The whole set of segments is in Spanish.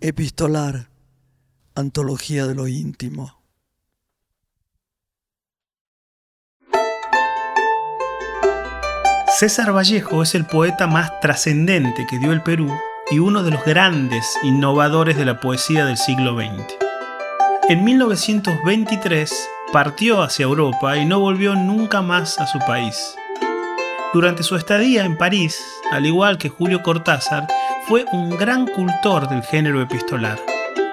Epistolar, Antología de lo íntimo. César Vallejo es el poeta más trascendente que dio el Perú y uno de los grandes innovadores de la poesía del siglo XX. En 1923 partió hacia Europa y no volvió nunca más a su país. Durante su estadía en París, al igual que Julio Cortázar, fue un gran cultor del género epistolar.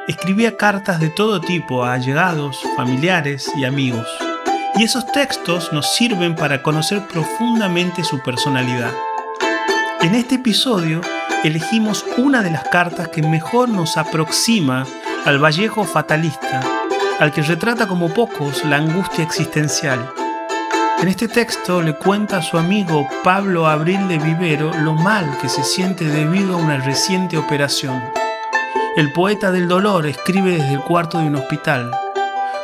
Escribía cartas de todo tipo a allegados, familiares y amigos. Y esos textos nos sirven para conocer profundamente su personalidad. En este episodio elegimos una de las cartas que mejor nos aproxima al Vallejo fatalista, al que retrata como pocos la angustia existencial en este texto le cuenta a su amigo Pablo Abril de Vivero lo mal que se siente debido a una reciente operación. El poeta del dolor escribe desde el cuarto de un hospital.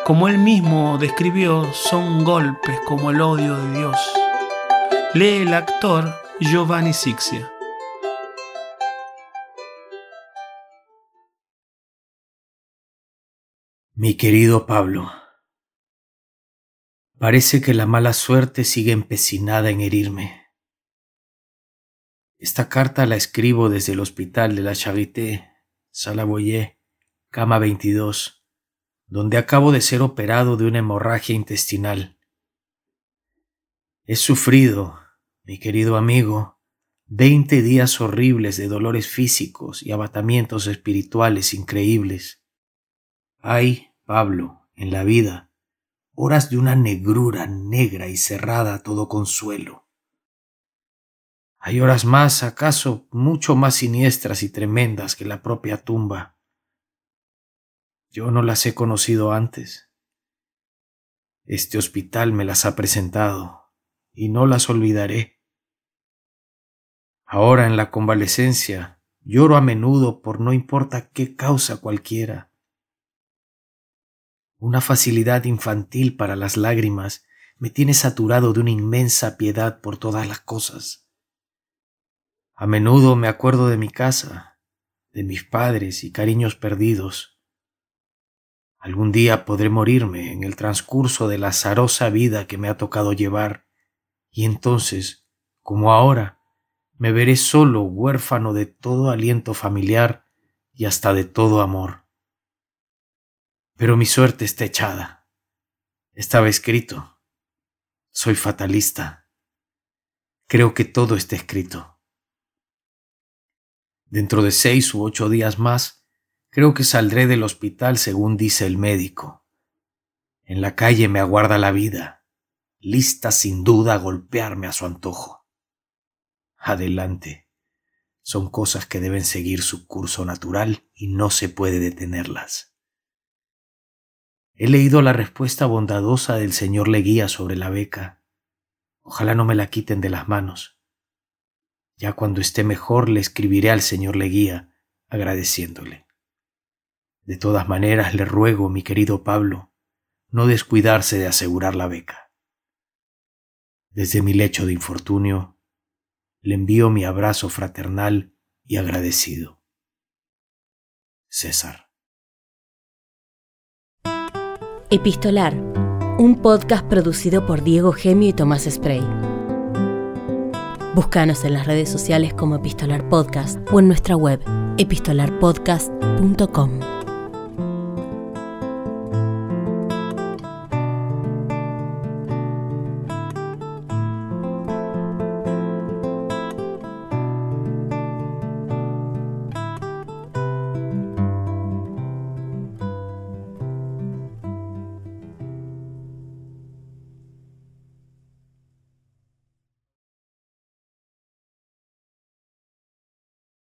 Como él mismo describió, son golpes como el odio de Dios. Lee el actor Giovanni Sixia. Mi querido Pablo, Parece que la mala suerte sigue empecinada en herirme. Esta carta la escribo desde el hospital de la Charité, Sala Boyer, cama 22, donde acabo de ser operado de una hemorragia intestinal. He sufrido, mi querido amigo, veinte días horribles de dolores físicos y abatamientos espirituales increíbles. Hay, Pablo, en la vida, horas de una negrura negra y cerrada a todo consuelo. Hay horas más, acaso, mucho más siniestras y tremendas que la propia tumba. Yo no las he conocido antes. Este hospital me las ha presentado y no las olvidaré. Ahora en la convalecencia lloro a menudo por no importa qué causa cualquiera una facilidad infantil para las lágrimas me tiene saturado de una inmensa piedad por todas las cosas. A menudo me acuerdo de mi casa, de mis padres y cariños perdidos. Algún día podré morirme en el transcurso de la azarosa vida que me ha tocado llevar, y entonces, como ahora, me veré solo huérfano de todo aliento familiar y hasta de todo amor. Pero mi suerte está echada. Estaba escrito. Soy fatalista. Creo que todo está escrito. Dentro de seis u ocho días más, creo que saldré del hospital según dice el médico. En la calle me aguarda la vida, lista sin duda a golpearme a su antojo. Adelante. Son cosas que deben seguir su curso natural y no se puede detenerlas. He leído la respuesta bondadosa del señor Leguía sobre la beca. Ojalá no me la quiten de las manos. Ya cuando esté mejor le escribiré al señor Leguía agradeciéndole. De todas maneras le ruego, mi querido Pablo, no descuidarse de asegurar la beca. Desde mi lecho de infortunio, le envío mi abrazo fraternal y agradecido. César. Epistolar, un podcast producido por Diego Gemio y Tomás Spray. Búscanos en las redes sociales como Epistolar Podcast o en nuestra web epistolarpodcast.com.